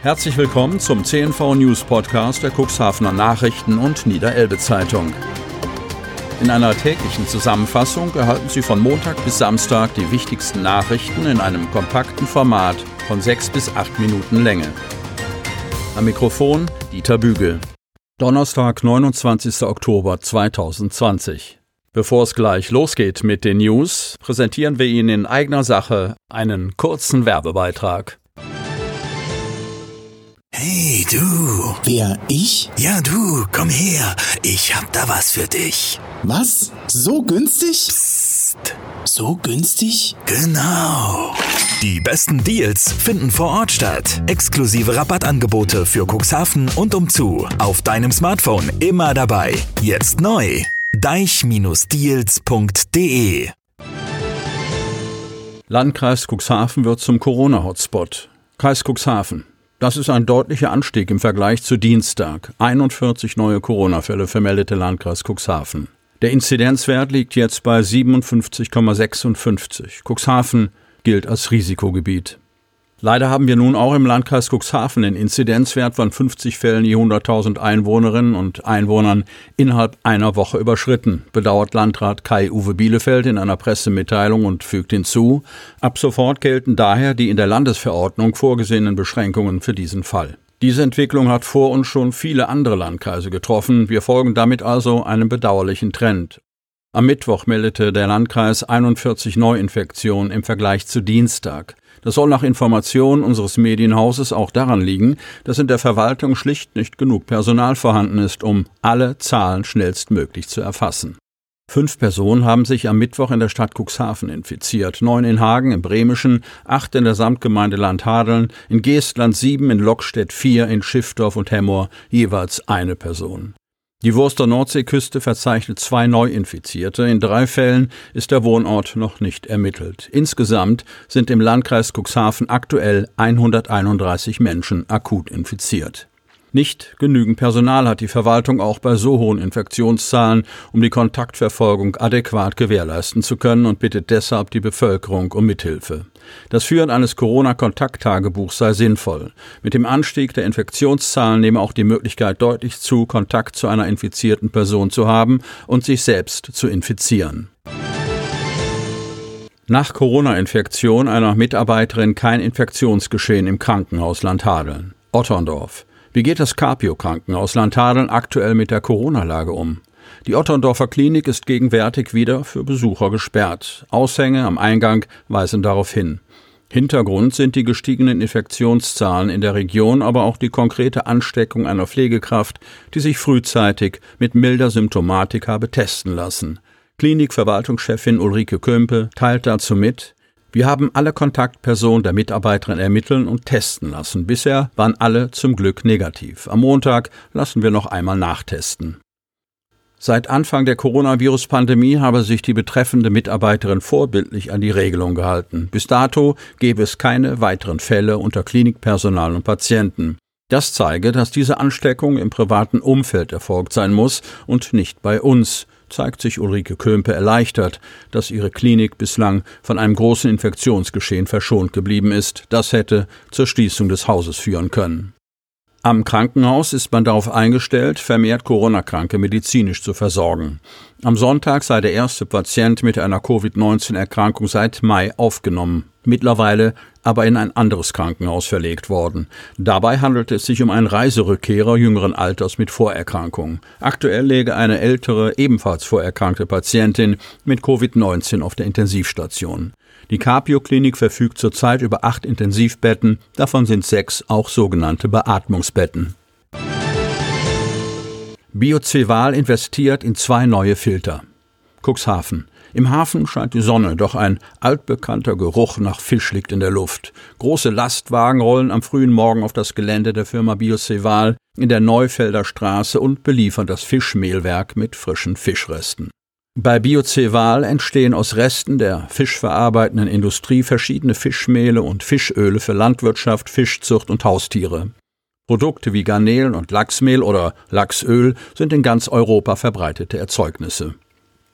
Herzlich willkommen zum CNV News Podcast der Cuxhavener Nachrichten und Niederelbe Zeitung. In einer täglichen Zusammenfassung erhalten Sie von Montag bis Samstag die wichtigsten Nachrichten in einem kompakten Format von sechs bis acht Minuten Länge. Am Mikrofon Dieter Bügel. Donnerstag, 29. Oktober 2020. Bevor es gleich losgeht mit den News, präsentieren wir Ihnen in eigener Sache einen kurzen Werbebeitrag. Du. Wer, ich? Ja du, komm her. Ich hab da was für dich. Was? So günstig? Psst. So günstig? Genau. Die besten Deals finden vor Ort statt. Exklusive Rabattangebote für Cuxhaven und umzu. Auf deinem Smartphone immer dabei. Jetzt neu. deich-deals.de Landkreis Cuxhaven wird zum Corona-Hotspot. Kreis Cuxhaven. Das ist ein deutlicher Anstieg im Vergleich zu Dienstag. 41 neue Corona-Fälle vermeldete Landkreis Cuxhaven. Der Inzidenzwert liegt jetzt bei 57,56. Cuxhaven gilt als Risikogebiet. Leider haben wir nun auch im Landkreis Cuxhaven den Inzidenzwert von 50 Fällen je 100.000 Einwohnerinnen und Einwohnern innerhalb einer Woche überschritten, bedauert Landrat Kai-Uwe Bielefeld in einer Pressemitteilung und fügt hinzu, ab sofort gelten daher die in der Landesverordnung vorgesehenen Beschränkungen für diesen Fall. Diese Entwicklung hat vor uns schon viele andere Landkreise getroffen. Wir folgen damit also einem bedauerlichen Trend. Am Mittwoch meldete der Landkreis 41 Neuinfektionen im Vergleich zu Dienstag. Das soll nach Informationen unseres Medienhauses auch daran liegen, dass in der Verwaltung schlicht nicht genug Personal vorhanden ist, um alle Zahlen schnellstmöglich zu erfassen. Fünf Personen haben sich am Mittwoch in der Stadt Cuxhaven infiziert. Neun in Hagen, im Bremischen, acht in der Samtgemeinde Landhadeln, in Geestland sieben, in Lockstedt vier, in Schiffdorf und Hemmoor jeweils eine Person. Die Wurster Nordseeküste verzeichnet zwei Neuinfizierte. In drei Fällen ist der Wohnort noch nicht ermittelt. Insgesamt sind im Landkreis Cuxhaven aktuell 131 Menschen akut infiziert. Nicht genügend Personal hat die Verwaltung auch bei so hohen Infektionszahlen, um die Kontaktverfolgung adäquat gewährleisten zu können und bittet deshalb die Bevölkerung um Mithilfe. Das Führen eines Corona-Kontakttagebuchs sei sinnvoll. Mit dem Anstieg der Infektionszahlen nehme auch die Möglichkeit deutlich zu, Kontakt zu einer infizierten Person zu haben und sich selbst zu infizieren. Nach Corona-Infektion einer Mitarbeiterin kein Infektionsgeschehen im Krankenhaus Landhadeln. Otterndorf. Wie geht das Carpio-Krankenhaus Landhadeln aktuell mit der Corona-Lage um? Die Otterndorfer Klinik ist gegenwärtig wieder für Besucher gesperrt. Aushänge am Eingang weisen darauf hin. Hintergrund sind die gestiegenen Infektionszahlen in der Region, aber auch die konkrete Ansteckung einer Pflegekraft, die sich frühzeitig mit milder Symptomatik habe testen lassen. Klinikverwaltungschefin Ulrike Kömpe teilt dazu mit, wir haben alle Kontaktpersonen der Mitarbeiterin ermitteln und testen lassen. Bisher waren alle zum Glück negativ. Am Montag lassen wir noch einmal nachtesten. Seit Anfang der Coronavirus-Pandemie habe sich die betreffende Mitarbeiterin vorbildlich an die Regelung gehalten. Bis dato gäbe es keine weiteren Fälle unter Klinikpersonal und Patienten. Das zeige, dass diese Ansteckung im privaten Umfeld erfolgt sein muss und nicht bei uns, zeigt sich Ulrike Kömpe erleichtert, dass ihre Klinik bislang von einem großen Infektionsgeschehen verschont geblieben ist. Das hätte zur Schließung des Hauses führen können. Am Krankenhaus ist man darauf eingestellt, vermehrt Corona-Kranke medizinisch zu versorgen. Am Sonntag sei der erste Patient mit einer Covid-19-Erkrankung seit Mai aufgenommen, mittlerweile aber in ein anderes Krankenhaus verlegt worden. Dabei handelt es sich um einen Reiserückkehrer jüngeren Alters mit Vorerkrankung. Aktuell läge eine ältere, ebenfalls vorerkrankte Patientin mit Covid-19 auf der Intensivstation. Die Capio-Klinik verfügt zurzeit über acht Intensivbetten, davon sind sechs auch sogenannte Beatmungsbetten. Bioceval investiert in zwei neue Filter. Cuxhaven. Im Hafen scheint die Sonne, doch ein altbekannter Geruch nach Fisch liegt in der Luft. Große Lastwagen rollen am frühen Morgen auf das Gelände der Firma Bioceval in der Neufelder Straße und beliefern das Fischmehlwerk mit frischen Fischresten. Bei Bioceval entstehen aus Resten der fischverarbeitenden Industrie verschiedene Fischmehle und Fischöle für Landwirtschaft, Fischzucht und Haustiere. Produkte wie Garnelen und Lachsmehl oder Lachsöl sind in ganz Europa verbreitete Erzeugnisse.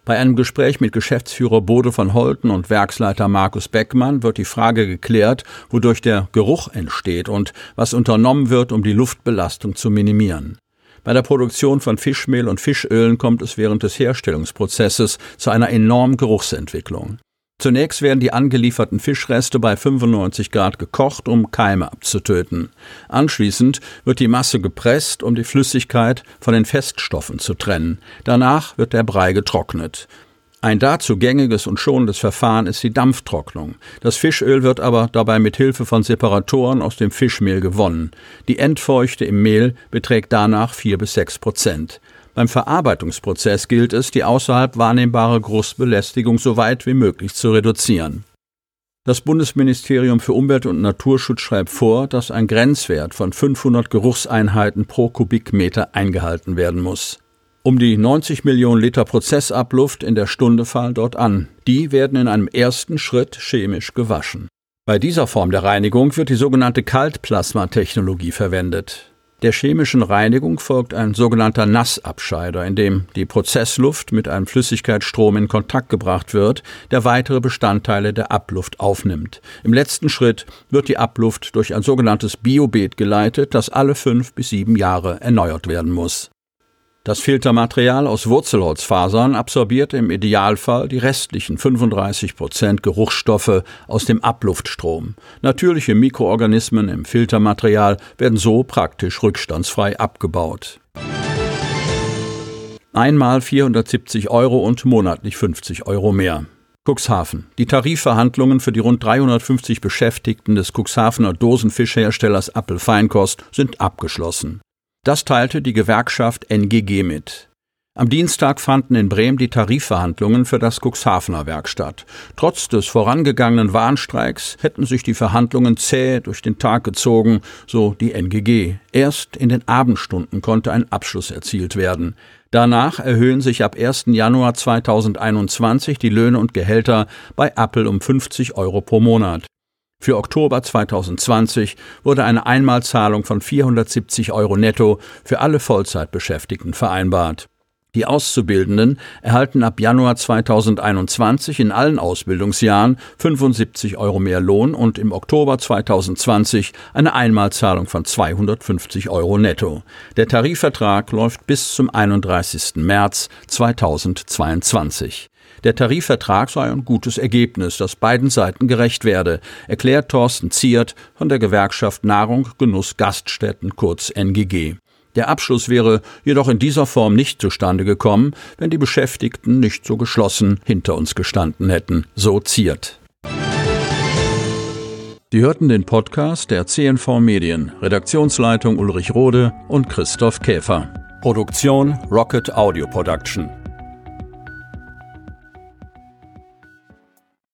Bei einem Gespräch mit Geschäftsführer Bode von Holten und Werksleiter Markus Beckmann wird die Frage geklärt, wodurch der Geruch entsteht und was unternommen wird, um die Luftbelastung zu minimieren. Bei der Produktion von Fischmehl und Fischölen kommt es während des Herstellungsprozesses zu einer enormen Geruchsentwicklung. Zunächst werden die angelieferten Fischreste bei 95 Grad gekocht, um Keime abzutöten. Anschließend wird die Masse gepresst, um die Flüssigkeit von den Feststoffen zu trennen. Danach wird der Brei getrocknet. Ein dazu gängiges und schonendes Verfahren ist die Dampftrocknung. Das Fischöl wird aber dabei mit Hilfe von Separatoren aus dem Fischmehl gewonnen. Die Endfeuchte im Mehl beträgt danach vier bis sechs Prozent. Beim Verarbeitungsprozess gilt es, die außerhalb wahrnehmbare Geruchsbelästigung so weit wie möglich zu reduzieren. Das Bundesministerium für Umwelt und Naturschutz schreibt vor, dass ein Grenzwert von 500 Geruchseinheiten pro Kubikmeter eingehalten werden muss. Um die 90 Millionen Liter Prozessabluft in der Stunde fallen dort an. Die werden in einem ersten Schritt chemisch gewaschen. Bei dieser Form der Reinigung wird die sogenannte Kaltplasmatechnologie verwendet. Der chemischen Reinigung folgt ein sogenannter Nassabscheider, in dem die Prozessluft mit einem Flüssigkeitsstrom in Kontakt gebracht wird, der weitere Bestandteile der Abluft aufnimmt. Im letzten Schritt wird die Abluft durch ein sogenanntes Biobeet geleitet, das alle fünf bis sieben Jahre erneuert werden muss. Das Filtermaterial aus Wurzelholzfasern absorbiert im Idealfall die restlichen 35 Prozent Geruchsstoffe aus dem Abluftstrom. Natürliche Mikroorganismen im Filtermaterial werden so praktisch rückstandsfrei abgebaut. Einmal 470 Euro und monatlich 50 Euro mehr. Cuxhaven. Die Tarifverhandlungen für die rund 350 Beschäftigten des Cuxhavener Dosenfischherstellers Appel Feinkost sind abgeschlossen. Das teilte die Gewerkschaft NGG mit. Am Dienstag fanden in Bremen die Tarifverhandlungen für das Cuxhavener Werk statt. Trotz des vorangegangenen Warnstreiks hätten sich die Verhandlungen zäh durch den Tag gezogen, so die NGG. Erst in den Abendstunden konnte ein Abschluss erzielt werden. Danach erhöhen sich ab 1. Januar 2021 die Löhne und Gehälter bei Apple um 50 Euro pro Monat. Für Oktober 2020 wurde eine Einmalzahlung von 470 Euro netto für alle Vollzeitbeschäftigten vereinbart. Die Auszubildenden erhalten ab Januar 2021 in allen Ausbildungsjahren 75 Euro mehr Lohn und im Oktober 2020 eine Einmalzahlung von 250 Euro netto. Der Tarifvertrag läuft bis zum 31. März 2022. Der Tarifvertrag sei ein gutes Ergebnis, das beiden Seiten gerecht werde, erklärt Thorsten Ziert von der Gewerkschaft Nahrung, Genuss, Gaststätten, kurz NGG. Der Abschluss wäre jedoch in dieser Form nicht zustande gekommen, wenn die Beschäftigten nicht so geschlossen hinter uns gestanden hätten, so Ziert. Sie hörten den Podcast der CNV Medien, Redaktionsleitung Ulrich Rode und Christoph Käfer. Produktion Rocket Audio Production.